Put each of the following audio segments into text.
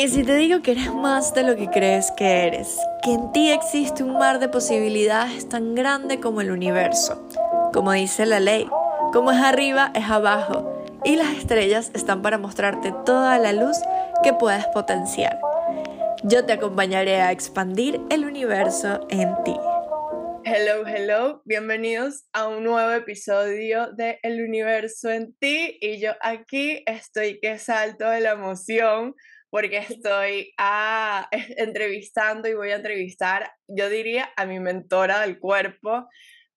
¿Y si te digo que eres más de lo que crees que eres? Que en ti existe un mar de posibilidades tan grande como el universo. Como dice la ley, como es arriba es abajo. Y las estrellas están para mostrarte toda la luz que puedes potenciar. Yo te acompañaré a expandir el universo en ti. Hello, hello, bienvenidos a un nuevo episodio de El universo en ti y yo aquí estoy que salto de la emoción porque estoy a, entrevistando y voy a entrevistar, yo diría, a mi mentora del cuerpo,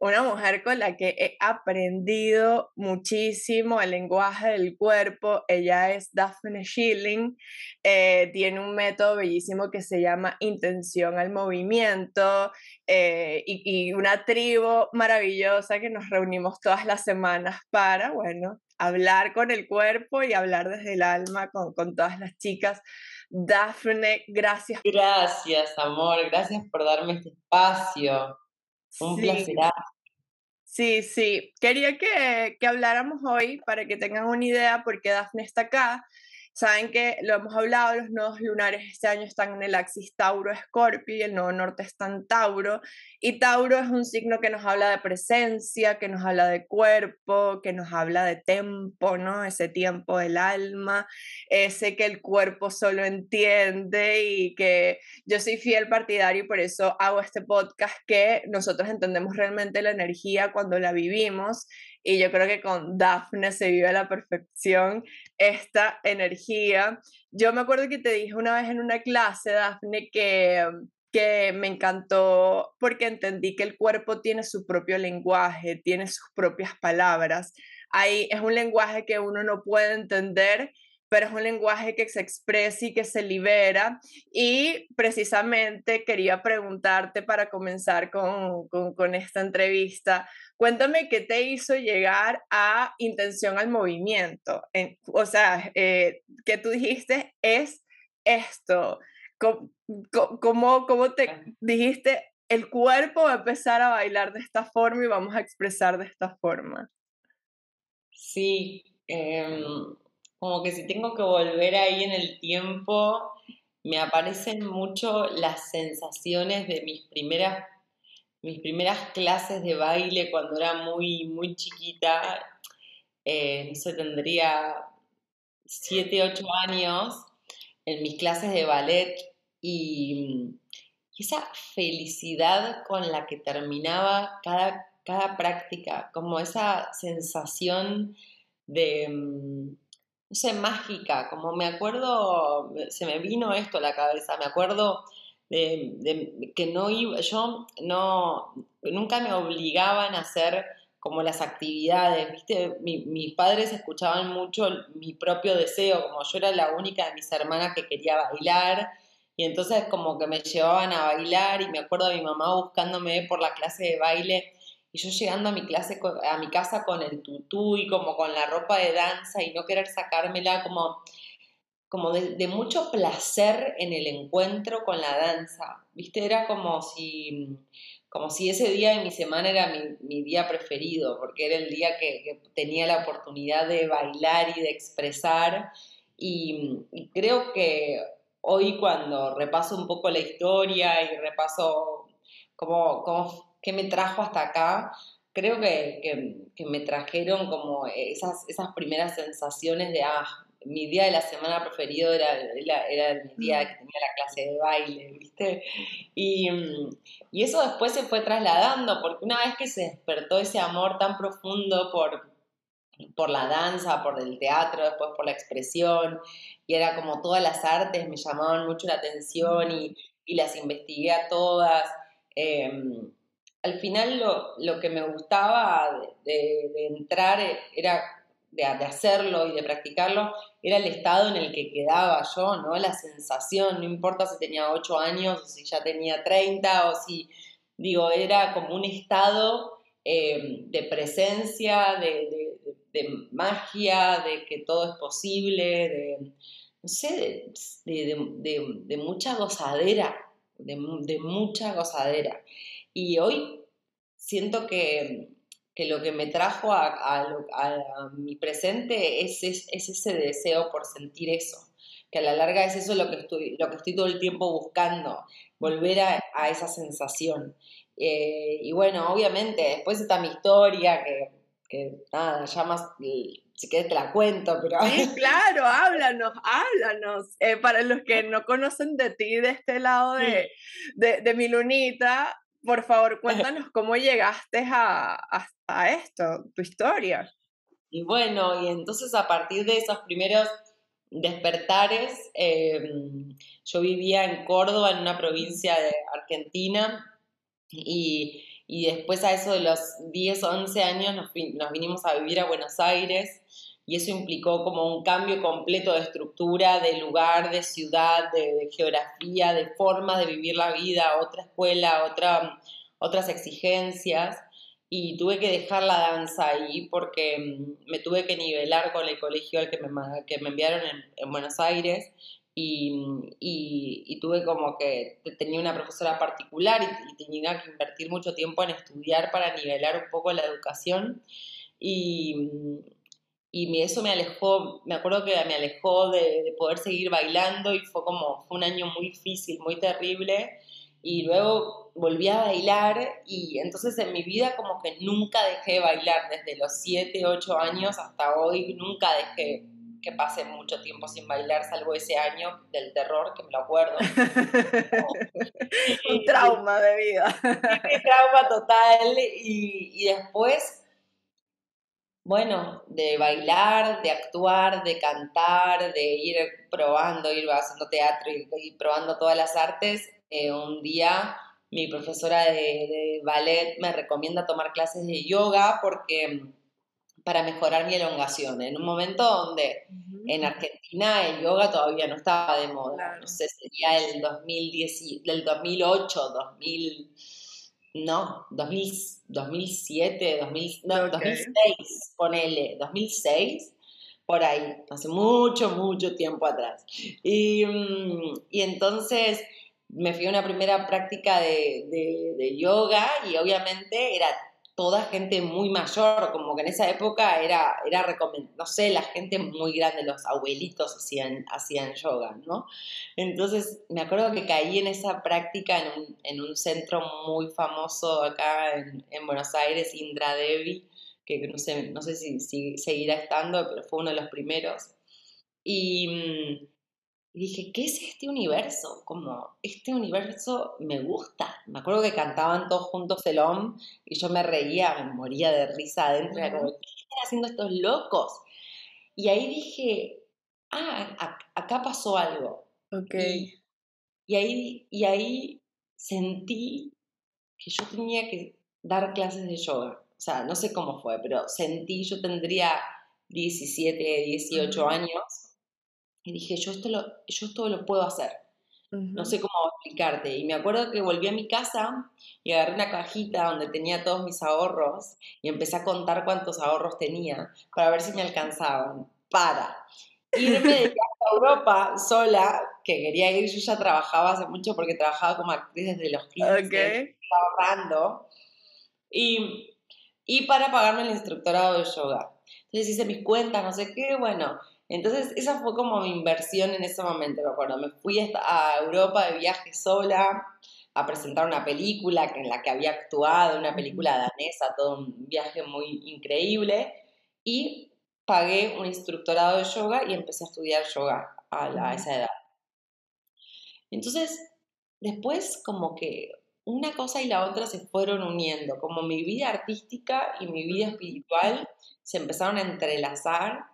una mujer con la que he aprendido muchísimo el lenguaje del cuerpo. Ella es Daphne Schilling, eh, tiene un método bellísimo que se llama intención al movimiento eh, y, y, una tribu maravillosa que nos reunimos todas las semanas para, bueno, hablar con el cuerpo y hablar desde el alma con, con todas las chicas. Dafne, gracias. Gracias, amor, gracias por darme este espacio. Un placer. Sí, sí. Quería que, que, habláramos hoy para que tengan una idea porque Dafne está acá Saben que lo hemos hablado, los nodos lunares este año están en el axis Tauro-Escorpio y el nodo norte está en Tauro. Y Tauro es un signo que nos habla de presencia, que nos habla de cuerpo, que nos habla de tiempo, ¿no? Ese tiempo del alma, ese que el cuerpo solo entiende y que yo soy fiel partidario y por eso hago este podcast que nosotros entendemos realmente la energía cuando la vivimos y yo creo que con Dafne se vive a la perfección esta energía. Yo me acuerdo que te dije una vez en una clase, Dafne, que, que me encantó porque entendí que el cuerpo tiene su propio lenguaje, tiene sus propias palabras. Ahí es un lenguaje que uno no puede entender, pero es un lenguaje que se expresa y que se libera. Y precisamente quería preguntarte para comenzar con, con, esta entrevista, cuéntame qué te hizo llegar a intención al movimiento. o sea, eh, que tú dijiste es esto. ¿Cómo, cómo, cómo te dijiste? El cuerpo va a empezar a bailar de esta forma y vamos a expresar de esta forma. Sí, eh, como que si tengo que volver ahí en el tiempo, me aparecen mucho las sensaciones de mis primeras, mis primeras clases de baile cuando era muy, muy chiquita. Eh, no sé, tendría 7, 8 años en mis clases de ballet y, esa felicidad con la que terminaba cada, cada práctica, como esa sensación de, mm, no sé, mágica, como me acuerdo, se me vino esto a la cabeza, me acuerdo de, que no iba, yo no, nunca me obligaban a hacer como las actividades, ¿viste? mis padres escuchaban mucho mi propio deseo, como yo era la única de mis hermanas que quería bailar, y entonces como que me llevaban a bailar y me acuerdo de mi mamá buscándome por la clase de baile y yo llegando a mi clase, a mi casa con el tutú y como con la ropa de danza y no querer sacármela, como, como de, mucho placer en el encuentro con la danza. ¿Viste? Era como si, como si ese día de mi semana era mi, día preferido, porque era el día que, tenía la oportunidad de bailar y de expresar. Y, creo que hoy cuando repaso un poco la historia y repaso cómo qué me trajo hasta acá, creo que, me trajeron como esas, esas primeras sensaciones de, ah, mi día de la semana preferido era, era, el día que tenía la clase de baile, ¿viste? Y, y, eso después se fue trasladando, porque una vez que se despertó ese amor tan profundo por, por la danza, por el teatro, después por la expresión, y era como todas las artes me llamaban mucho la atención y, y las investigué a todas. Eh, al final lo, que me gustaba de, entrar era, de, hacerlo y de practicarlo, era el estado en el que quedaba yo, ¿no? La sensación, no importa si tenía 8 años o si ya tenía 30 o si, digo, era como un estado eh, de presencia, de, magia, de que todo es posible, de, no sé, de, mucha gozadera, de, mucha gozadera. Y hoy siento que, lo que me trajo a, mi presente es, ese deseo por sentir eso. que a la larga es eso lo que estoy, lo que estoy todo el tiempo buscando, volver a, esa sensación. Eh, y bueno, obviamente, después está mi historia, que, que nada, ya más si quieres te la cuento, pero... Sí, claro, háblanos, háblanos. Eh, para los que no conocen de ti de este lado de, de, mi lunita, por favor, cuéntanos cómo llegaste a, a, esto, tu historia. Y bueno, y entonces a partir de esos primeros despertares, em, yo vivía en Córdoba, en una provincia de Argentina, y, y después a eso de los 10, 11 años nos, nos vinimos a vivir a Buenos Aires y eso implicó como un cambio completo de estructura, de lugar, de ciudad, de, geografía, de forma de vivir la vida, otra escuela, otra, otras exigencias. Y tuve que dejar la danza ahí porque mm, me tuve que nivelar con el colegio al que me, que me enviaron en, Buenos Aires y, y, tuve como que tenía una profesora particular y, y, tenía que invertir mucho tiempo en estudiar para nivelar un poco la educación. Y, y eso me alejó, me acuerdo que me alejó de, poder seguir bailando y fue como, fue un año muy difícil, muy terrible. Y luego volví a bailar y entonces en mi vida como que nunca dejé de bailar, desde los 7, 8 años hasta hoy, nunca dejé que pase mucho tiempo sin bailar, salvo ese año del terror, que me lo acuerdo. un trauma de vida. un trauma total. Y, y después bueno, de bailar, de actuar, de cantar, de ir probando, ir haciendo teatro y ir probando todas las artes, eh, un día mi profesora de, ballet me recomienda tomar clases de yoga porque para mejorar mi elongación, en un momento donde en Argentina el yoga todavía no estaba de moda, no sé, sería el 2010, del 2008, 2000 no, 2007, 2006, ponele, 2006, por ahí, hace mucho, mucho tiempo atrás. Y, mm, entonces me fui a una primera práctica de, de yoga y obviamente era toda gente muy mayor, como que en esa época era, era no sé, la gente muy grande, los abuelitos hacían, hacían yoga, ¿no? Entonces me acuerdo que caí en esa práctica en un, en un centro muy famoso acá en, en, Buenos Aires, Indra Devi, que no sé, no sé si, si seguirá estando, pero fue uno de los primeros. Y mm, y dije, ¿qué es este universo? Como, este universo me gusta. Me acuerdo que cantaban todos juntos el OM y yo me reía, me moría de risa adentro. Era como, ¿qué están haciendo estos locos? Y ahí dije, ah, acá pasó algo. Ok. Y, ahí, y ahí sentí que yo tenía que dar clases de yoga. O sea, no sé cómo fue, pero sentí, yo tendría 17, 18 años y dije, yo esto lo, yo esto lo puedo hacer. No sé cómo explicarte. Y me acuerdo que volví a mi casa y agarré una cajita donde tenía todos mis ahorros y empecé a contar cuántos ahorros tenía para ver si me alcanzaban. Para irme de viaje a Europa sola, que quería ir, yo ya trabajaba hace mucho porque trabajaba como actriz desde los 15, okay. ahorrando, y, y para pagarme el instructorado de yoga. Entonces hice mis cuentas, no sé qué, bueno, entonces, esa fue como mi inversión en ese momento, me acuerdo. Me fui a Europa de viaje sola a presentar una película en la que había actuado, una película danesa, todo un viaje muy increíble. Y pagué un instructorado de yoga y empecé a estudiar yoga a, esa edad. Entonces, después como que una cosa y la otra se fueron uniendo, como mi vida artística y mi vida espiritual se empezaron a entrelazar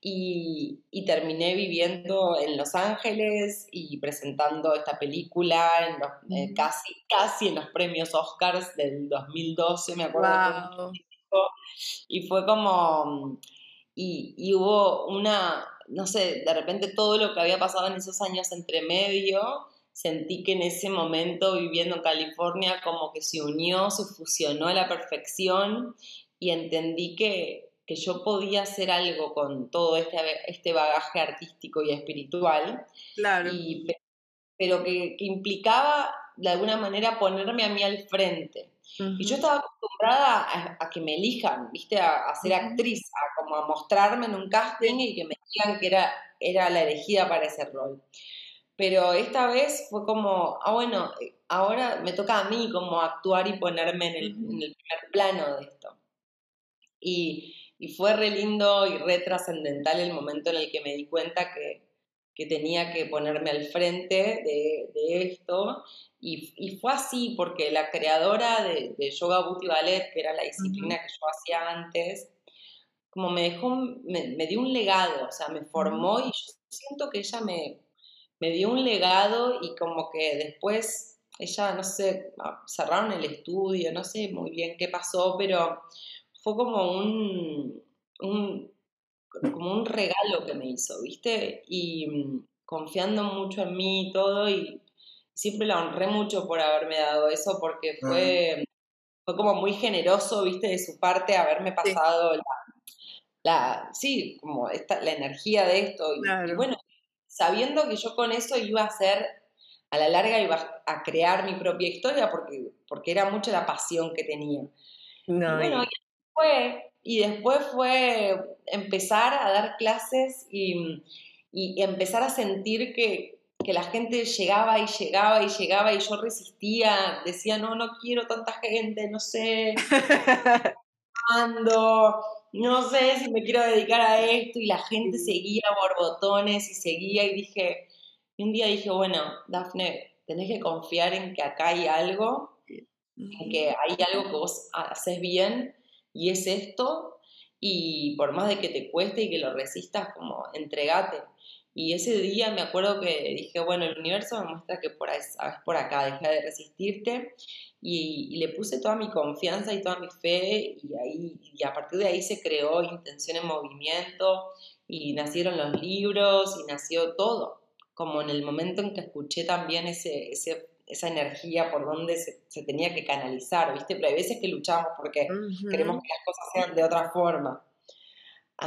y, terminé viviendo en Los Ángeles y presentando esta película en los, eh, casi, casi en los premios Oscars del 2012, me acuerdo. Y fue como, y, y, hubo una, no sé, de repente todo lo que había pasado en esos años entre medio, sentí que en ese momento viviendo en California como que se unió, se fusionó a la perfección y entendí que, que yo podía hacer algo con todo este, este bagaje artístico y espiritual, claro. pero que, implicaba de alguna manera ponerme a mí al frente. Y yo estaba acostumbrada a, que me elijan, ¿viste? A, ser actriz, a como a mostrarme en un casting y que me digan que era, era la elegida para ese rol. Pero esta vez fue como, ah, bueno, eh, ahora me toca a mí como actuar y ponerme en el, en el primer plano de esto. Y, y, fue re lindo y re trascendental el momento en el que me di cuenta que, que tenía que ponerme al frente de, de esto. Y, y, fue así porque la creadora de, de, Yoga Booty Ballet, que era la disciplina que yo hacía antes, como me dejó, me, me, dio un legado, o sea, me formó y yo siento que ella me, me dio un legado y como que después ella, no sé, ah, cerraron el estudio, no sé muy bien qué pasó, pero fue como un, un como un regalo que me hizo, ¿viste? Y mm, confiando mucho en mí y todo, y siempre la honré mucho por haberme dado eso, porque fue, fue como muy generoso, ¿viste? De su parte haberme pasado la, la, sí, como esta, la energía de esto. Y, bueno, sabiendo que yo con eso iba a hacer, a la larga iba a crear mi propia historia, porque, porque era mucho la pasión que tenía. No, bueno, y fue, y después fue empezar a dar clases y, y empezar a sentir que, que, la gente llegaba y llegaba y llegaba y yo resistía, decía, no, no quiero tanta gente, no sé, ando, no sé si me quiero dedicar a esto y la gente seguía borbotones y seguía y dije, y un día dije, bueno, Dafne, tenés que confiar en que acá hay algo, en que hay algo que vos haces bien y es esto, y por más de que te cueste y que lo resistas, como entregate. Y ese día me acuerdo que dije, bueno, el universo me muestra que por, ahí, por acá, deja de resistirte. Y, le puse toda mi confianza y toda mi fe y, ahí, y a partir de ahí se creó Intención en Movimiento y nacieron los libros y nació todo. Como en el momento en que escuché también ese, ese esa energía por donde se, tenía que canalizar, ¿viste? Pero hay veces que luchamos porque queremos que las cosas sean de otra forma.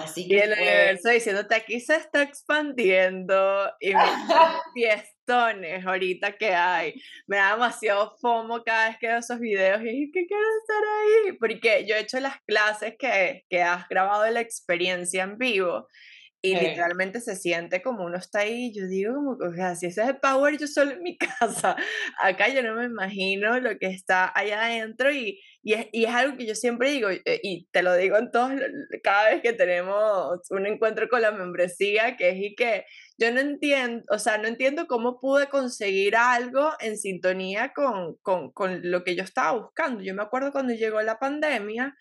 Así que. Y el universo diciéndote aquí se está expandiendo y me fiestones ahorita que hay. Me da demasiado fomo cada vez que veo esos videos y que quiero estar ahí. Porque yo he hecho las clases que, que has grabado de la experiencia en vivo y literalmente se siente como uno está ahí, yo digo como, o sea, si ese es el power, yo solo en mi casa, acá yo no me imagino lo que está allá adentro y, y, es, y es algo que yo siempre digo, eh, y te lo digo en todos, cada vez que tenemos un encuentro con la membresía, que es y que yo no entiendo, o sea, no entiendo cómo pude conseguir algo en sintonía con, con, con lo que yo estaba buscando. Yo me acuerdo cuando llegó la pandemia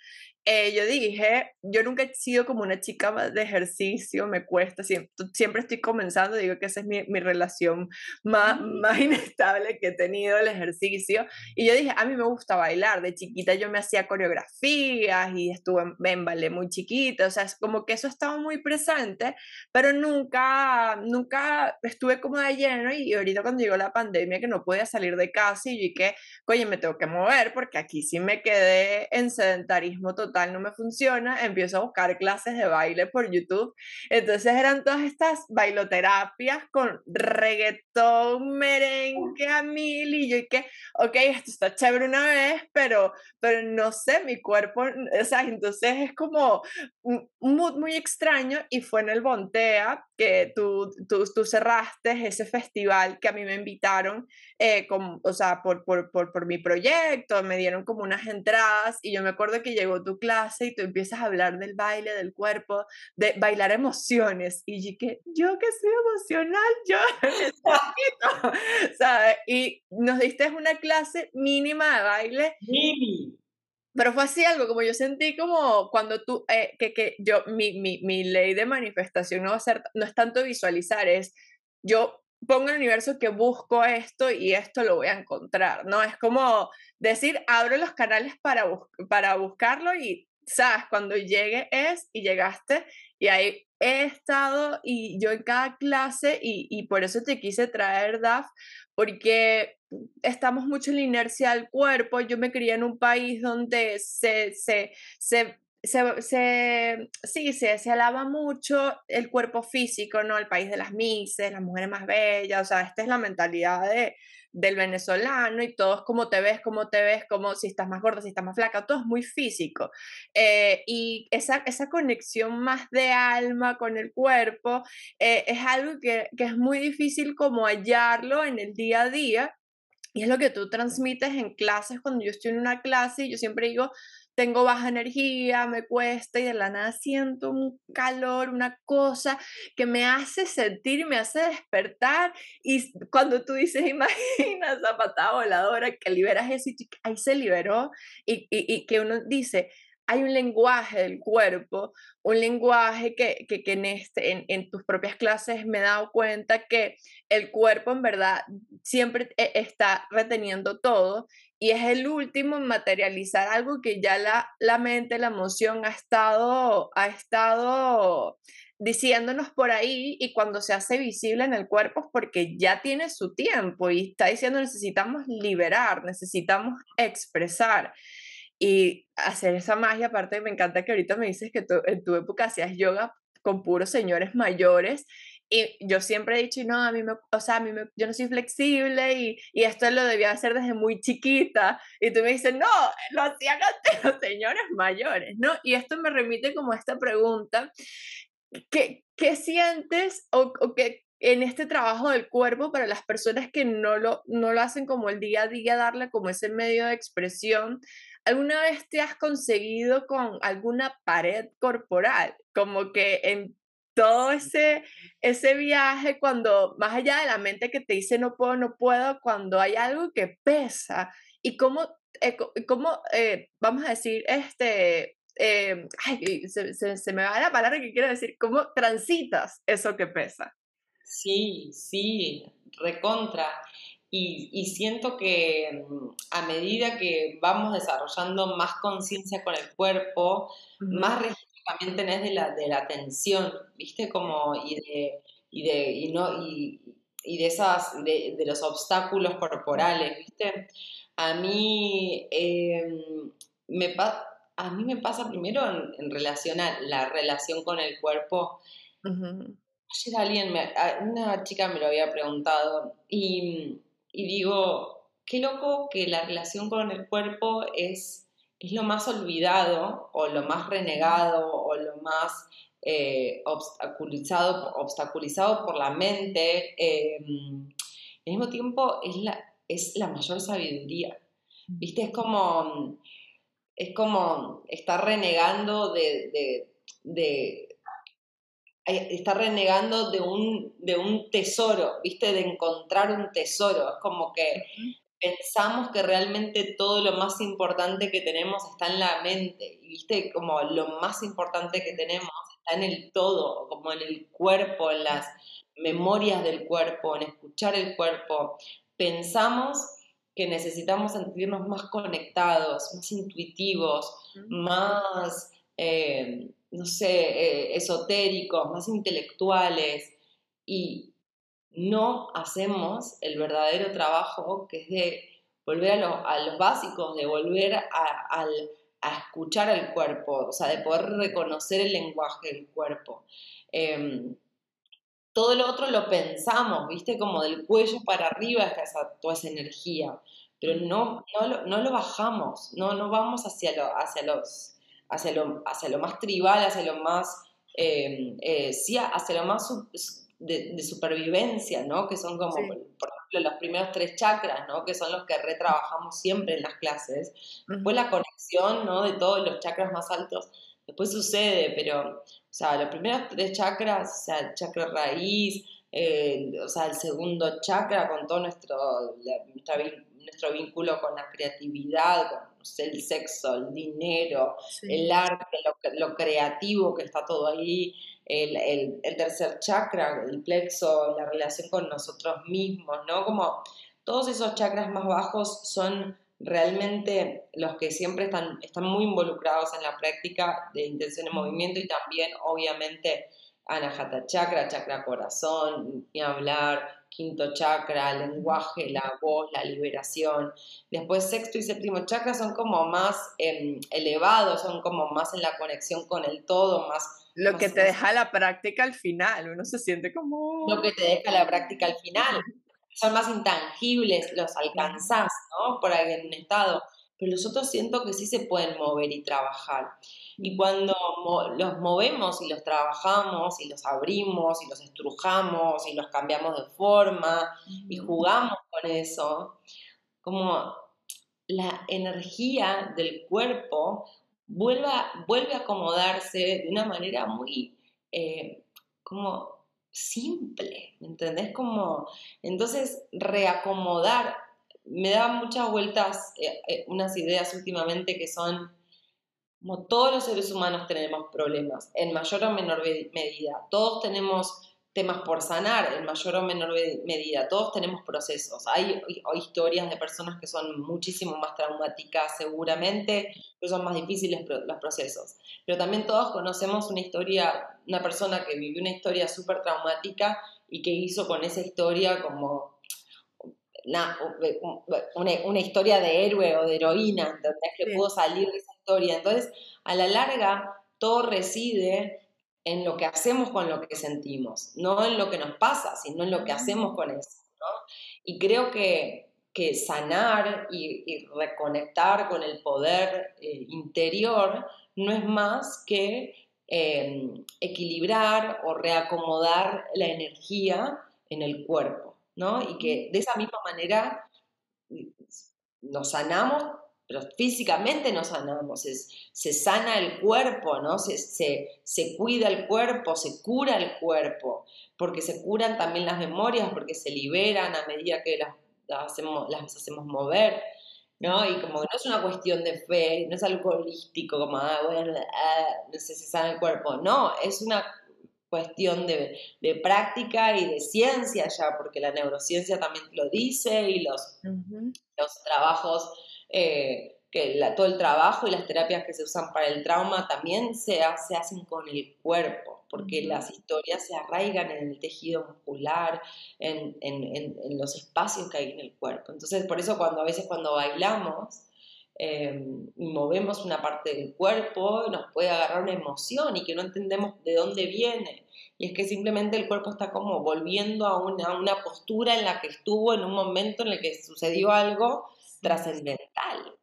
eh, yo dije, yo nunca he sido como una chica de ejercicio, me cuesta, siempre, siempre estoy comenzando, digo que esa es mi, mi relación más, más inestable que he tenido, el ejercicio. Y yo dije, a mí me gusta bailar, de chiquita yo me hacía coreografías y estuve en, en ballet muy chiquita, o sea, es como que eso estaba muy presente, pero nunca, nunca estuve como de lleno y ahorita cuando llegó la pandemia que no podía salir de casa y yo dije, oye, me tengo que mover porque aquí sí me quedé en sedentarismo total no me funciona, empiezo a buscar clases de baile por YouTube. Entonces eran todas estas bailoterapias con reggaetón, merengue a mil y yo y que, ok, esto está chévere una vez, pero, pero no sé, mi cuerpo, o sea, entonces es como un mood muy extraño y fue en el Bontea que tú, tú, tú cerraste ese festival que a mí me invitaron, eh, con, o sea, por, por, por, por mi proyecto, me dieron como unas entradas y yo me acuerdo que llegó tu clase y tú empiezas a hablar del baile, del cuerpo, de bailar emociones. Y yo que yo que soy emocional, yo ¿sabes? Y nos diste una clase mínima de baile. Mini. Pero fue así algo, como yo sentí como cuando tú, eh, que, que yo, mi, mi, mi ley de manifestación no va a ser, no es tanto visualizar, es yo pongo el universo que busco esto y esto lo voy a encontrar, ¿no? Es como decir, abro los canales para, para buscarlo y, ¿sabes? Cuando llegue es y llegaste y ahí he estado y yo en cada clase y, y por eso te quise traer, DAF, porque estamos mucho en la inercia del cuerpo. Yo me crié en un país donde se, se, se se, se, sí, se, se alaba mucho el cuerpo físico, ¿no? El país de las mises, las mujeres más bellas, o sea, esta es la mentalidad de, del venezolano y todo es como te ves, como te ves, como si estás más gorda, si estás más flaca, todo es muy físico. Eh, y esa, esa conexión más de alma con el cuerpo eh, es algo que, que es muy difícil como hallarlo en el día a día. Y es lo que tú transmites en clases, cuando yo estoy en una clase, yo siempre digo, tengo baja energía, me cuesta y de la nada siento un calor, una cosa que me hace sentir, me hace despertar. Y cuando tú dices, imagina esa patada voladora que liberas eso y ahí se liberó y, y que uno dice, hay un lenguaje del cuerpo, un lenguaje que, que, en, este, en, en, tus propias clases me he dado cuenta que el cuerpo en verdad siempre e, está reteniendo todo y es el último en materializar algo que ya la, la mente, la emoción ha estado, ha estado diciéndonos por ahí y cuando se hace visible en el cuerpo es porque ya tiene su tiempo y está diciendo necesitamos liberar, necesitamos expresar y hacer esa magia. Aparte, me encanta que ahorita me dices que tú, en tu época hacías yoga con puros señores mayores. Y yo siempre he dicho, no, a mí me, o sea, a mí me, yo no soy flexible y, y, esto lo debía hacer desde muy chiquita. Y tú me dices, no, lo hacían antes los señores mayores, ¿no? Y esto me remite como a esta pregunta, ¿qué, qué sientes o, o qué, en este trabajo del cuerpo para las personas que no lo, no lo hacen como el día a día, darle como ese medio de expresión ¿Alguna vez te has conseguido con alguna pared corporal? Como que en todo ese, ese viaje, cuando más allá de la mente que te dice no puedo, no puedo, cuando hay algo que pesa y cómo, eh, cómo eh, vamos a decir, este, eh, ay, se, se, se, me va la palabra que quiero decir, cómo transitas eso que pesa. Sí, sí, recontra. Y, siento que mm, a medida que vamos desarrollando más conciencia con el cuerpo, más registro también tenés de la, de la atención, ¿viste? Como, y de, y de, y no, y, y de esas, de, de, los obstáculos corporales, ¿viste? A mí, eh, me, a mí me pasa primero en, relación a la relación con el cuerpo. Ayer alguien, me, una chica me lo había preguntado y y digo, qué loco que la relación con el cuerpo es, es lo más olvidado o lo más renegado o lo más eh, obstaculizado, obstaculizado por la mente. Eh, al mismo tiempo es la, es la mayor sabiduría. ¿Viste? Es como, es como estar renegando de, de, de está renegando de un, de un tesoro, ¿viste? De encontrar un tesoro. Es como que pensamos que realmente todo lo más importante que tenemos está en la mente, ¿viste? Como lo más importante que tenemos está en el todo, como en el cuerpo, en las memorias del cuerpo, en escuchar el cuerpo. Pensamos que necesitamos sentirnos más conectados, más intuitivos, más... Eh, no sé, eh, esotéricos, más intelectuales, y no hacemos el verdadero trabajo que es de volver a, los básicos, de volver a, escuchar al cuerpo, o sea, de poder reconocer el lenguaje del cuerpo. Em, todo lo otro lo pensamos, ¿viste? Como del cuello para arriba está esa, toda esa energía, pero no, no, lo, bajamos, no, no vamos hacia, hacia los hacia lo, hacia lo más tribal, hacia lo más, eh, eh, sí, hacia lo más de, supervivencia, ¿no? Que son como, por, ejemplo, los primeros tres chakras, ¿no? Que son los que retrabajamos siempre en las clases. Después la conexión, ¿no? De todos los chakras más altos. Después sucede, pero, o sea, los primeros tres chakras, o sea, el chakra raíz, eh, o sea, el segundo chakra con todo nuestro, nuestro vínculo con la creatividad, con el sexo, el dinero, el arte, lo, creativo que está todo ahí, el, tercer chakra, el plexo, la relación con nosotros mismos, ¿no? Como todos esos chakras más bajos son realmente los que siempre están, están muy involucrados en la práctica de intención en movimiento y también, obviamente, Anahata Chakra, Chakra Corazón, ni hablar, quinto chakra, lenguaje, la voz, la liberación. Después sexto y séptimo chakra son como más em, elevados, son como más en la conexión con el todo, más... Lo que te deja la práctica al final, uno se siente como... Lo que te deja la práctica al final. Son más intangibles, los alcanzás, ¿no? Por ahí en un estado. Pero los otros siento que sí se pueden mover y trabajar. Y cuando los movemos y los trabajamos y los abrimos y los estrujamos y los cambiamos de forma y jugamos con eso, como la energía del cuerpo vuelve a, vuelve a acomodarse de una manera muy eh, como simple, ¿me entendés? Como, entonces, reacomodar, me da muchas vueltas eh, eh, unas ideas últimamente que son como todos los seres humanos tenemos problemas, en mayor o menor medida. Todos tenemos temas por sanar, en mayor o menor medida. Todos tenemos procesos. Hay, historias de personas que son muchísimo más traumáticas seguramente, que son más difíciles los procesos. Pero también todos conocemos una historia, una persona que vivió una historia súper traumática y que hizo con esa historia como una, una, historia de héroe o de heroína, ¿entendés? Que pudo salir de esa historia. Entonces, a la larga, todo reside en lo que hacemos con lo que sentimos, no en lo que nos pasa, sino en lo que hacemos con eso. Y creo que, que sanar y, reconectar con el poder eh, interior no es más que em, equilibrar o reacomodar la energía en el cuerpo, ¿no? Y que de esa misma manera nos sanamos pero físicamente nos sanamos, se sana el cuerpo, ¿no? Se, se, cuida el cuerpo, se cura el cuerpo, porque se curan también las memorias, porque se liberan a medida que las, hacemos, las hacemos mover, ¿no? Y como no es una cuestión de fe, no es algo holístico, como, ah, bueno, ah, no sé si sana el cuerpo, no, es una cuestión de, de, práctica y de ciencia ya, porque la neurociencia también lo dice y los, los trabajos eh, que todo el trabajo y las terapias que se usan para el trauma también se, se hacen con el cuerpo, porque las historias se arraigan en el tejido muscular, en, en, en, los espacios que hay en el cuerpo. Entonces, por eso cuando a veces cuando bailamos y movemos una parte del cuerpo, nos puede agarrar una emoción y que no entendemos de dónde viene. Y es que simplemente el cuerpo está como volviendo a una, a una postura en la que estuvo en un momento en el que sucedió algo trascendental.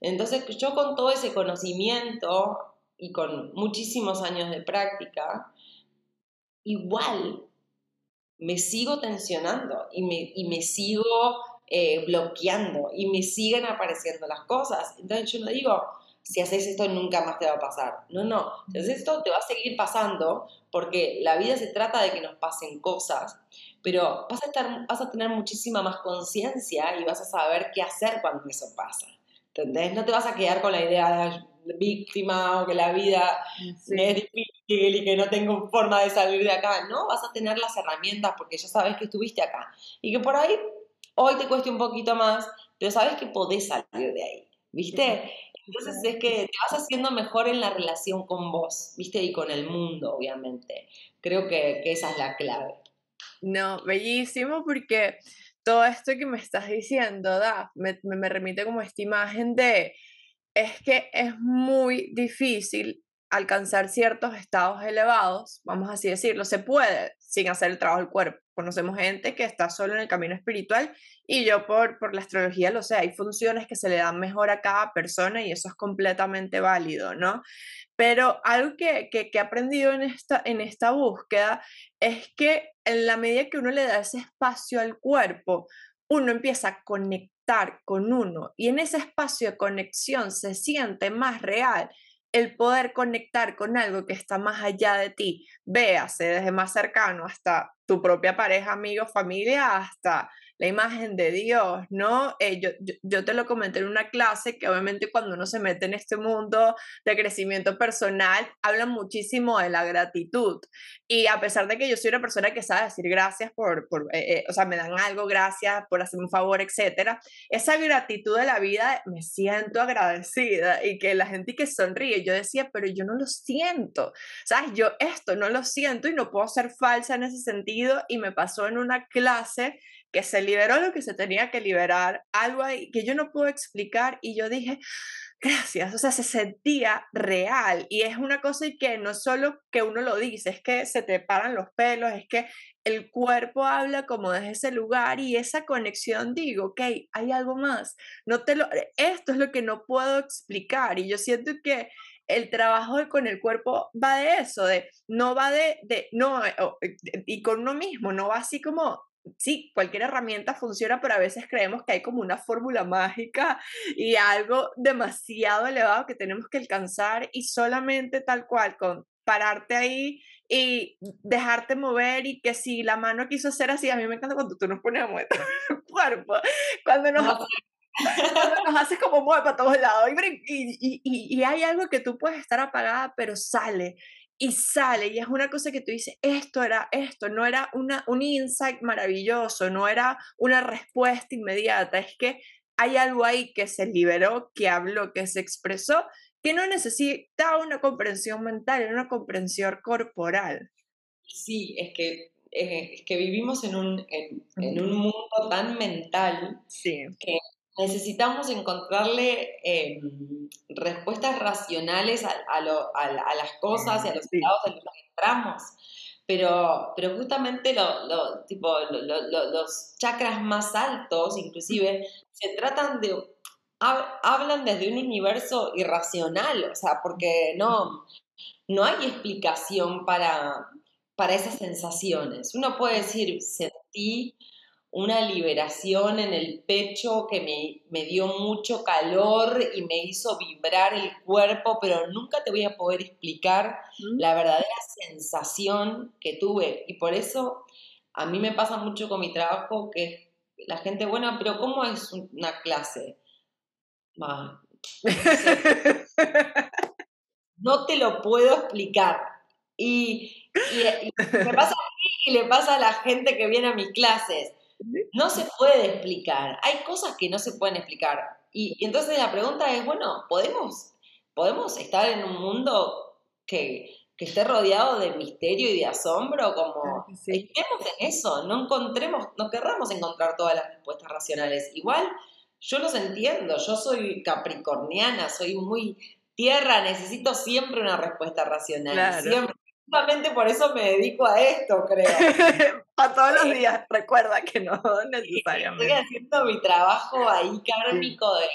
Entonces yo con todo ese conocimiento y con muchísimos años de práctica, igual me sigo tensionando y me, y me sigo eh, bloqueando y me siguen apareciendo las cosas. Entonces yo no digo, si haces esto nunca más te va a pasar. No, no, si haces esto te va a seguir pasando porque la vida se trata de que nos pasen cosas, pero vas a, estar, vas a tener muchísima más conciencia y vas a saber qué hacer cuando eso pasa. ¿Entendés? No te vas a quedar con la idea de víctima o que la vida es difícil y que no tengo forma de salir de acá. No, vas a tener las herramientas porque ya sabes que estuviste acá y que por ahí hoy te cueste un poquito más, pero sabes que podés salir de ahí. ¿Viste? Entonces es que te vas haciendo mejor en la relación con vos, ¿viste? Y con el mundo, obviamente. Creo que, esa es la clave. No, bellísimo porque todo esto que me estás diciendo, Daf, me, me remite como esta imagen de, es que es muy difícil alcanzar ciertos estados elevados, vamos así decirlo, se puede sin hacer el trabajo del cuerpo. Conocemos gente que está solo en el camino espiritual y yo por, por la astrología lo sé, hay funciones que se le dan mejor a cada persona y eso es completamente válido, ¿no? Pero algo que, que, he aprendido en esta, en esta búsqueda es que en la medida que uno le da ese espacio al cuerpo, uno empieza a conectar con uno y en ese espacio de conexión se siente más real el poder conectar con algo que está más allá de ti, véase desde más cercano hasta tu propia pareja, amigo, familia, hasta la imagen de Dios, ¿no? Eh, yo, yo, te lo comenté en una clase que obviamente cuando uno se mete en este mundo de crecimiento personal, habla muchísimo de la gratitud. Y a pesar de que yo soy una persona que sabe decir gracias por, por eh, eh, o sea, me dan algo, gracias por hacerme un favor, etcétera, esa gratitud de la vida me siento agradecida y que la gente que sonríe, yo decía, pero yo no lo siento, ¿sabes? Yo esto no lo siento y no puedo ser falsa en ese sentido y me pasó en una clase que se liberó lo que se tenía que liberar, algo ahí que yo no puedo explicar y yo dije, gracias, o sea, se sentía real y es una cosa que no solo que uno lo dice, es que se te paran los pelos, es que el cuerpo habla como desde ese lugar y esa conexión digo, ok, hay algo más, no te lo, esto es lo que no puedo explicar y yo siento que el trabajo con el cuerpo va de eso, de no va de, de no, eh, y con uno mismo, no va así como sí, cualquier herramienta funciona, pero a veces creemos que hay como una fórmula mágica y algo demasiado elevado que tenemos que alcanzar y solamente tal cual con pararte ahí y dejarte mover y que si la mano quiso ser así, a mí me encanta cuando tú nos pones a mover el cuerpo, cuando nos, cuando nos haces como mueve para todos lados y, y, y, y, hay algo que tú puedes estar apagada, pero sale y sale y es una cosa que tú dices, esto era esto, no era una, un insight maravilloso, no era una respuesta inmediata, es que hay algo ahí que se liberó, que habló, que se expresó, que no necesita una comprensión mental, una comprensión corporal. Sí, es que, eh, es que vivimos en un, en, un mundo tan mental sí. que necesitamos encontrarle em, respuestas racionales a, a, las cosas y a los estados en los que entramos. Pero, pero justamente lo, tipo, los chakras más altos, inclusive, se tratan de... hablan desde un universo irracional, o sea, porque no, no hay explicación para, para esas sensaciones. Uno puede decir, sentí una liberación en el pecho que me, dio mucho calor y me hizo vibrar el cuerpo, pero nunca te voy a poder explicar la verdadera sensación que tuve. Y por eso a mí me pasa mucho con mi trabajo que la gente, bueno, pero ¿cómo es una clase? no te lo puedo explicar. Y, y, me pasa a mí y le pasa a la gente que viene a mis clases no se puede explicar. Hay cosas que no se pueden explicar. Y, entonces la pregunta es, bueno, ¿podemos, ¿podemos estar en un mundo que, esté rodeado de misterio y de asombro? Como estemos en eso, no encontremos, no querramos encontrar todas las respuestas racionales. Igual yo los entiendo, yo soy capricorniana, soy muy tierra, necesito siempre una respuesta racional. Siempre Justamente por eso me dedico a esto, creo. a todos los días, recuerda que no necesariamente. Estoy haciendo mi trabajo ahí kármico de,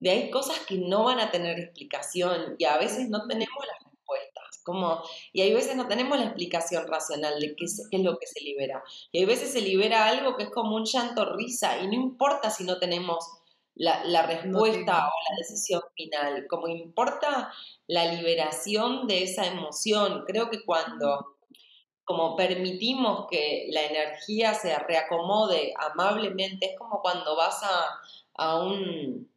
de hay cosas que no van a tener explicación y a veces no tenemos las respuestas. Como, y hay veces no tenemos la explicación racional de qué es, qué es lo que se libera. Y hay veces se libera algo que es como un llanto risa y no importa si no tenemos la, respuesta o la decisión final, como importa la liberación de esa emoción. Creo que cuando como permitimos que la energía se reacomode amablemente, es como cuando vas a, a un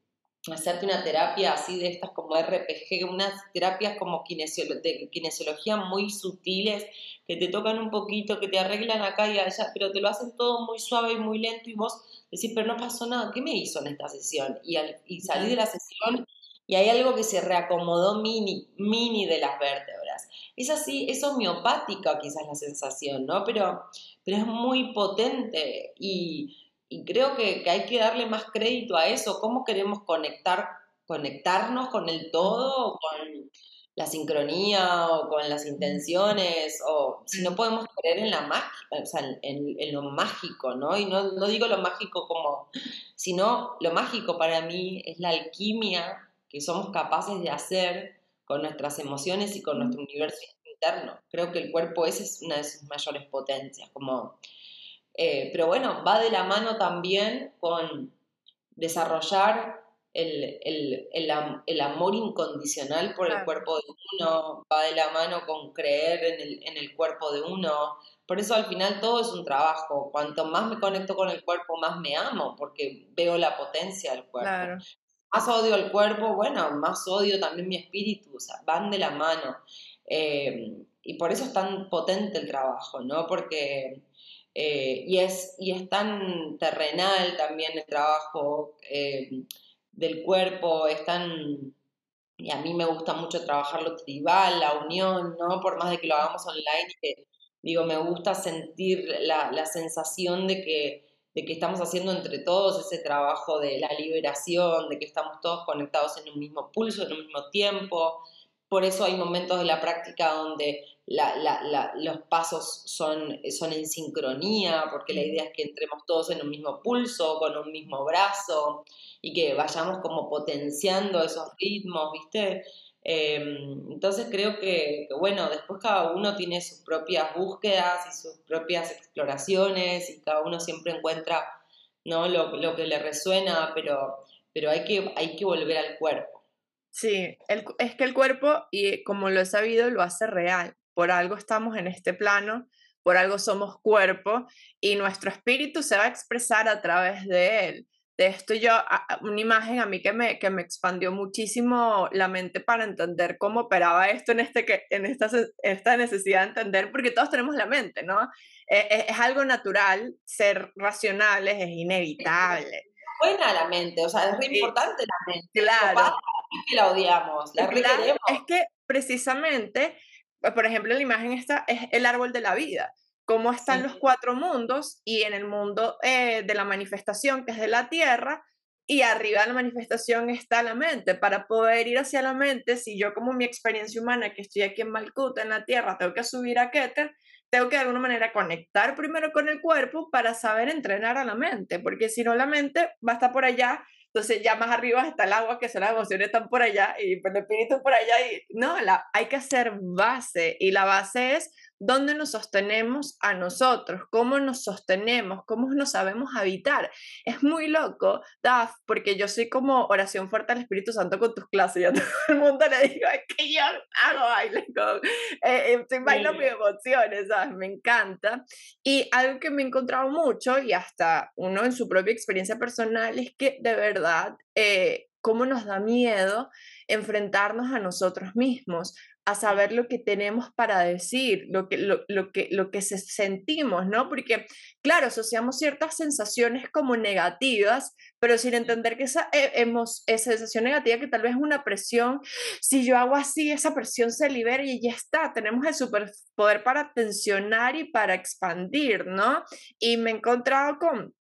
hacerte una terapia así de estas como RPG, unas terapias como de kinesiología muy sutiles, que te tocan un poquito, que te arreglan acá y allá, pero te lo hacen todo muy suave y muy lento y vos decís, pero no pasó nada, ¿qué me hizo en esta sesión? Y, al, y salí de la sesión y hay algo que se reacomodó mini, mini de las vértebras. Es así, es homeopática quizás la sensación, ¿no? Pero, pero es muy potente y, y creo que, hay que darle más crédito a eso, cómo queremos conectar, conectarnos con el todo, con la sincronía o con las intenciones, o si no podemos creer en la magia, en, en, lo mágico, ¿no? Y no, no digo lo mágico como, sino lo mágico para mí es la alquimia que somos capaces de hacer con nuestras emociones y con nuestro universo interno. Creo que el cuerpo ese es una de sus mayores potencias, como... Eh, pero bueno, va de la mano también con desarrollar el, amor incondicional por el cuerpo de uno, va de la mano con creer en el, cuerpo de uno, Por eso al final todo es un trabajo. Cuanto más me conecto con el cuerpo, más me amo, porque veo la potencia del cuerpo. Más odio el cuerpo, bueno, más odio también mi espíritu, o sea, van de la mano. Eh, y por eso es tan potente el trabajo, ¿no? Porque, eh, y, es, y es tan terrenal también el trabajo eh, del cuerpo, es y a mí me gusta mucho trabajar lo tribal, la unión, ¿no? Por más de que lo hagamos online, digo, me gusta sentir la, la sensación de que, de que estamos haciendo entre todos ese trabajo de la liberación, de que estamos todos conectados en un mismo pulso, en un mismo tiempo. Por eso hay momentos de la práctica donde los pasos son, son en sincronía, porque la idea es que entremos todos en un mismo pulso, con un mismo brazo, y que vayamos como potenciando esos ritmos, ¿viste? Em, entonces creo que, bueno, después cada uno tiene sus propias búsquedas y sus propias exploraciones y cada uno siempre encuentra ¿no? lo, que le resuena, pero, pero hay, que, hay que volver al cuerpo. Sí, es que el cuerpo, y como lo he sabido, lo hace real por algo estamos en este plano, por algo somos cuerpo y nuestro espíritu se va a expresar a través de él. De esto yo, una imagen a mí que me, que me expandió muchísimo la mente para entender cómo operaba esto en, este, en esta, esta necesidad de entender, porque todos tenemos la mente, ¿no? Es, e, es algo natural, ser racionales es inevitable. Buena la mente, o sea, es muy importante la mente. Claro. que la odiamos, la claro, Es que precisamente por ejemplo, la imagen esta es el árbol de la vida, cómo están los cuatro mundos y en el mundo eh, de la manifestación, que es de la tierra, y arriba de la manifestación está la mente. Para poder ir hacia la mente, si yo como mi experiencia humana, que estoy aquí en Malkuta, en la tierra, tengo que subir a Keter, tengo que de alguna manera conectar primero con el cuerpo para saber entrenar a la mente, porque si no la mente va a estar por allá entonces ya más arriba está el agua, que son las emociones están por allá y el espíritu por allá. Y no, hay que hacer base y la base es dónde nos sostenemos a nosotros, cómo nos sostenemos, cómo nos sabemos habitar. Es muy loco, Daf, porque yo soy como oración fuerte al Espíritu Santo con tus clases. Y a todo el mundo le digo, es que yo hago baile con, eh, eh, estoy bailando mis emociones, ¿sabes? Me encanta. Y algo que me he encontrado mucho y hasta uno en su propia experiencia personal es que de verdad, eh, cómo nos da miedo enfrentarnos a nosotros mismos, a saber lo que tenemos para decir, lo que, lo, que, lo que sentimos, ¿no? Porque, claro, asociamos ciertas sensaciones como negativas, pero sin entender que esa, eh, esa sensación negativa, que tal vez es una presión, si yo hago así, esa presión se libera y ya está, tenemos el superpoder para tensionar y para expandir, ¿no? Y me he encontrado con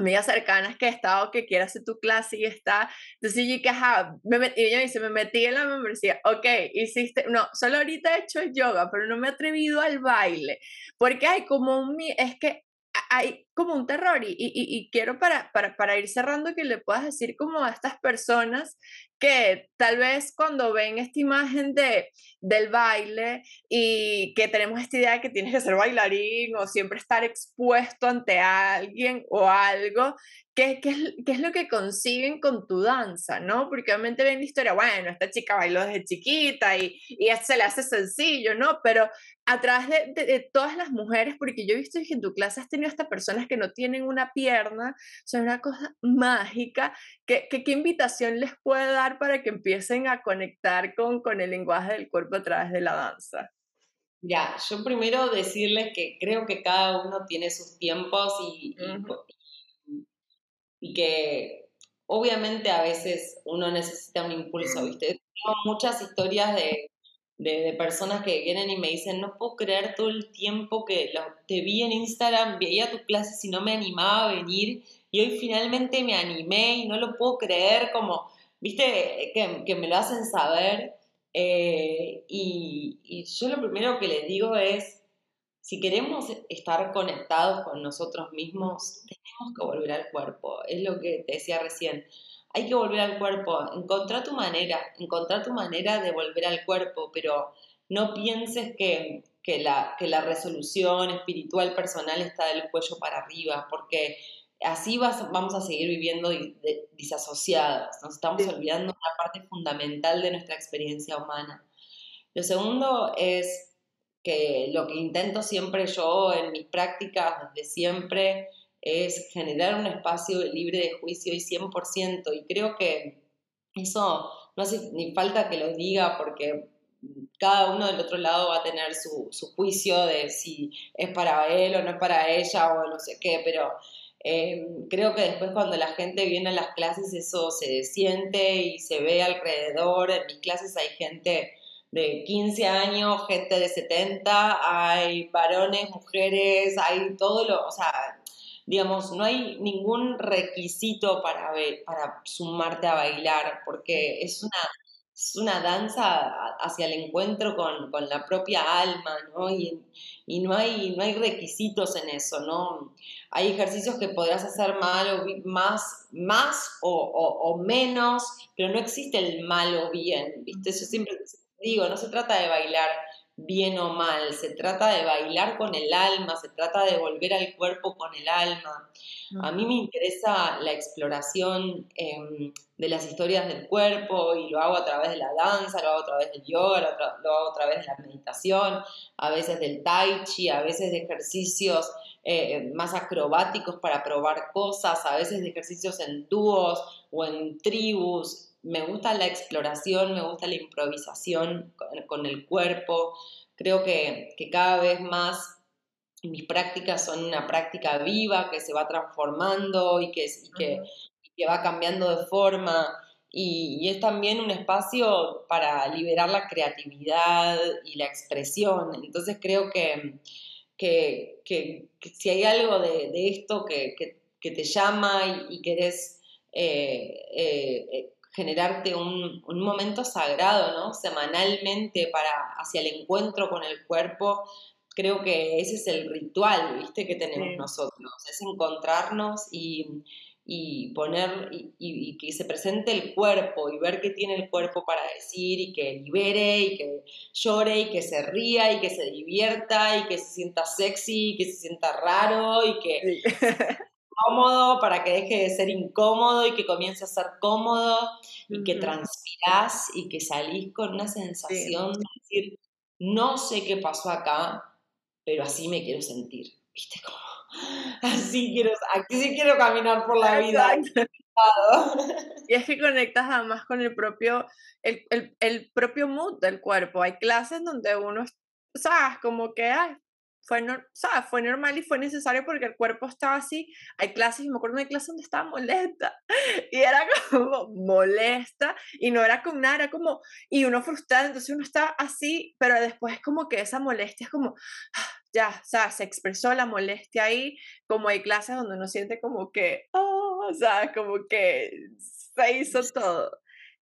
amigas cercanas que he estado, que quiere hacer tu clase y está, entonces yo que, ajá, me y ella me dice, me metí en la membresía, ok, hiciste, no, solo ahorita he hecho yoga, pero no me he atrevido al baile, porque hay como un, es que hay como un terror y, y, y quiero para, para, para, ir cerrando que le puedas decir como a estas personas que tal vez cuando ven esta imagen de, del baile y que tenemos esta idea de que tienes que ser bailarín o siempre estar expuesto ante alguien o algo, ¿qué, qué, es, qué es, lo que consiguen con tu danza? ¿no? Porque obviamente ven la historia, bueno, esta chica bailó desde chiquita y, y se le hace sencillo, ¿no? Pero a través de, de, todas las mujeres, porque yo he visto que en tu clase has tenido hasta personas que no tienen una pierna, son una cosa mágica, ¿qué, invitación les puede dar para que empiecen a conectar con, con el lenguaje del cuerpo a través de la danza? Ya, yo primero decirles que creo que cada uno tiene sus tiempos y, y, que obviamente a veces uno necesita un impulso, ¿viste? Tengo muchas historias de, de, personas que vienen y me dicen, no puedo creer todo el tiempo que te vi en Instagram, veía tu clase y no me animaba a venir y hoy finalmente me animé y no lo puedo creer, como viste, que, me lo hacen saber. Eh, y, yo lo primero que les digo es, si queremos estar conectados con nosotros mismos, tenemos que volver al cuerpo. Es lo que te decía recién. Hay que volver al cuerpo, encontrar tu manera, encontrar tu manera de volver al cuerpo, pero no pienses que, que, la, que la resolución espiritual personal está del cuello para arriba, porque así vamos a seguir viviendo disasociadas, nos estamos olvidando una parte fundamental de nuestra experiencia humana. Lo segundo es que lo que intento siempre yo en mis prácticas desde siempre es generar un espacio libre de juicio y 100%. Y creo que eso no hace ni falta que lo diga porque cada uno del otro lado va a tener su, su juicio de si es para él o no es para ella o no sé qué, pero eh, creo que después cuando la gente viene a las clases eso se siente y se ve alrededor. En mis clases hay gente de 15 años, gente de 70, hay varones, mujeres, hay todo lo, o sea, digamos, no hay ningún requisito para, para sumarte a bailar, porque es una, una danza hacia el encuentro con, con la propia alma, ¿no? Y, y, no, hay, no hay requisitos en eso, ¿no? Hay ejercicios que podrás hacer más, más o, o, o menos, pero no existe el mal o bien, ¿viste? Yo siempre digo, no se trata de bailar bien o mal, se trata de bailar con el alma, se trata de volver al cuerpo con el alma. A mí me interesa la exploración em, de las historias del cuerpo y lo hago a través de la danza, lo hago a través del yoga, lo, hago a través de la meditación, a veces del tai chi, a veces de ejercicios eh, más acrobáticos para probar cosas, a veces de ejercicios en dúos o en tribus me gusta la exploración, me gusta la improvisación con, el cuerpo. Creo que, cada vez más mis prácticas son una práctica viva que se va transformando y que, que, va cambiando de forma. Y, es también un espacio para liberar la creatividad y la expresión. Entonces creo que, que, si hay algo de, esto que, te llama y, querés eh, eh, generarte un, momento sagrado, ¿no? Semanalmente para, hacia el encuentro con el cuerpo. Creo que ese es el ritual, ¿viste? Que tenemos nosotros. Es encontrarnos y, poner, y, que se presente el cuerpo y ver qué tiene el cuerpo para decir y que libere y que llore y que se ría y que se divierta y que se sienta sexy y que se sienta raro y que... cómodo, para que deje de ser incómodo y que comience a ser cómodo y que transpirás y que salís con una sensación de decir, no sé qué pasó acá, pero así me quiero sentir. ¿Viste cómo? Así quiero, aquí sí quiero caminar por la vida. Y es que conectas además con el propio, el, el, el propio mood del cuerpo. Hay clases donde uno, sabes, como que, ay, fue, no, fue normal y fue necesario porque el cuerpo estaba así. Hay clases, y me acuerdo de una clase donde estaba molesta y era como molesta y no era con nada, era como, y uno frustrado, entonces uno está así, pero después es como que esa molestia es como, ya, o sea, se expresó la molestia ahí, como hay clases donde uno siente como que, oh, o sea, como que se hizo todo.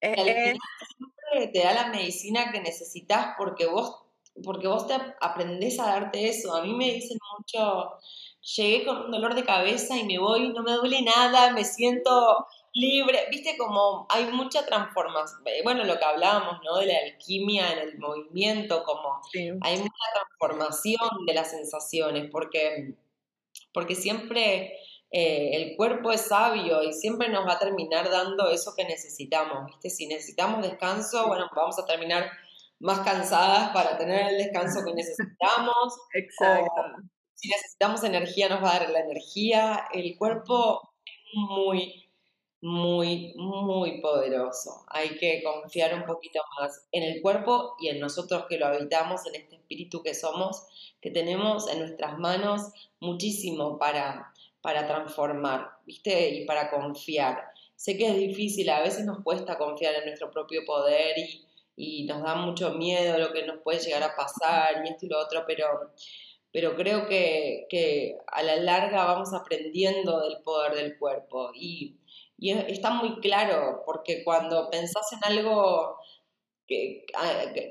te da la medicina que necesitas porque vos porque vos te aprendés a darte eso. A mí me dicen mucho, llegué con un dolor de cabeza y me voy, no me duele nada, me siento libre. Viste como hay mucha transformación, eh, bueno, lo que hablábamos, ¿no? De la alquimia en el movimiento, como hay mucha transformación de las sensaciones, porque, porque siempre... Eh, el cuerpo es sabio y siempre nos va a terminar dando eso que necesitamos, ¿viste? Si necesitamos descanso, bueno, vamos a terminar más cansadas para tener el descanso que necesitamos. Exacto. si necesitamos energía, nos va a dar la energía. El cuerpo es muy, muy, muy poderoso. Hay que confiar un poquito más en el cuerpo y en nosotros que lo habitamos, en este espíritu que somos, que tenemos en nuestras manos muchísimo para, para transformar, ¿viste? Y para confiar. Sé que es difícil, a veces nos cuesta confiar en nuestro propio poder y, y nos da mucho miedo lo que nos puede llegar a pasar y esto y lo otro, pero, pero creo que, a la larga vamos aprendiendo del poder del cuerpo y, está muy claro, porque cuando pensás en algo que,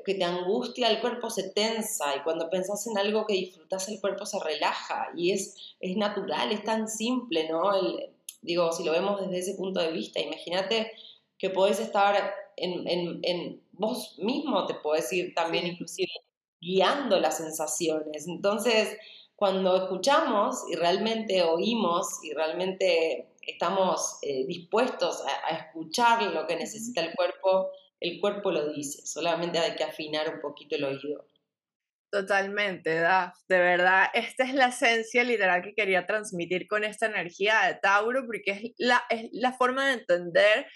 que, te angustia, el cuerpo se tensa y cuando pensás en algo que disfrutas, el cuerpo se relaja y es, es natural, es tan simple, ¿no? digo, si lo vemos desde ese punto de vista, imagínate que podés estar en, vos mismo, te puedes ir también inclusive guiando las sensaciones. Entonces, cuando escuchamos y realmente oímos y realmente estamos eh, dispuestos a, escuchar lo que necesita el cuerpo, el cuerpo lo dice, solamente hay que afinar un poquito el oído. Totalmente, Daf. De verdad, esta es la esencia literal que quería transmitir con esta energía de Tauro, porque es la, es la forma de entender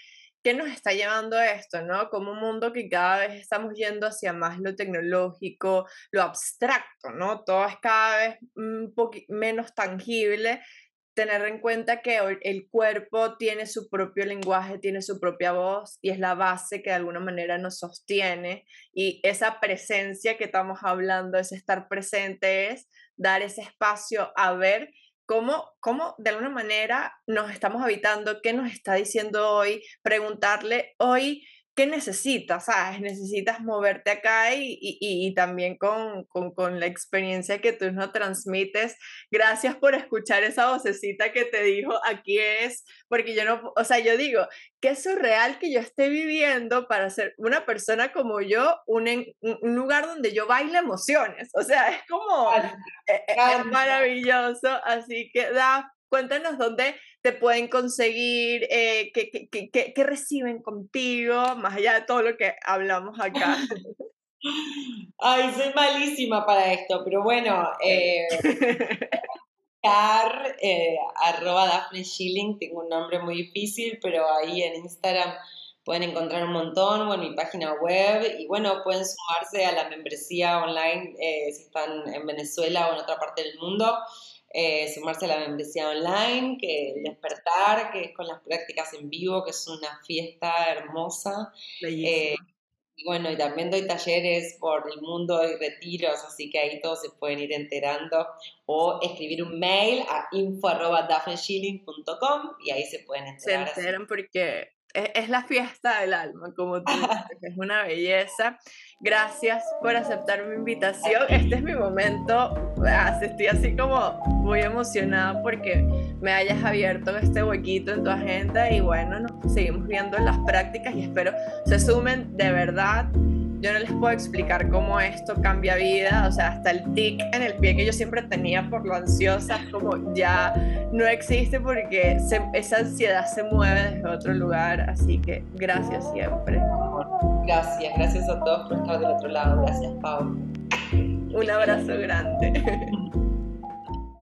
qué nos está llevando a esto, ¿no? Como un mundo que cada vez estamos yendo hacia más lo tecnológico, lo abstracto, ¿no? Todo es cada vez un menos tangible tener en cuenta que el cuerpo tiene su propio lenguaje, tiene su propia voz y es la base que de alguna manera nos sostiene y esa presencia que estamos hablando, ese estar presente es dar ese espacio a ver cómo, cómo de alguna manera nos estamos habitando, qué nos está diciendo hoy, preguntarle hoy ¿qué necesitas? ¿Sabes? Necesitas moverte acá y, y, y también con, con, con, la experiencia que tú nos transmites. Gracias por escuchar esa vocecita que te dijo, aquí es, porque yo no, o sea, yo digo, qué surreal que yo esté viviendo para ser una persona como yo, un, un lugar donde yo baile emociones. O sea, es como, es, e, es maravilloso. Así que da, cuéntanos dónde te pueden conseguir, eh, qué, reciben contigo, más allá de todo lo que hablamos acá. Ay, soy malísima para esto, pero bueno, eh, eh, arroba Daphne Schilling, tengo un nombre muy difícil, pero ahí en Instagram pueden encontrar un montón, o en mi página web, y bueno, pueden sumarse a la membresía online eh, si están en Venezuela o en otra parte del mundo. Eh, sumarse a la membresía online, que despertar, que es con las prácticas en vivo, que es una fiesta hermosa. Eh, y bueno, y también doy talleres por el mundo y retiros, así que ahí todos se pueden ir enterando o escribir un mail a info.dafneshilling.com y ahí se pueden enterar. Se enteran porque es, la fiesta del alma, como tú dices, es una belleza. Gracias por aceptar mi invitación. Este es mi momento, ah, estoy así como muy emocionada porque me hayas abierto este huequito en tu agenda y bueno, nos seguimos viendo en las prácticas y espero se sumen de verdad yo no les puedo explicar cómo esto cambia vida, o sea, hasta el tic en el pie que yo siempre tenía por lo ansiosa, como ya no existe porque esa ansiedad se mueve desde otro lugar, así que gracias siempre. Gracias, gracias a todos por estar del otro lado, gracias Pau. Un abrazo grande.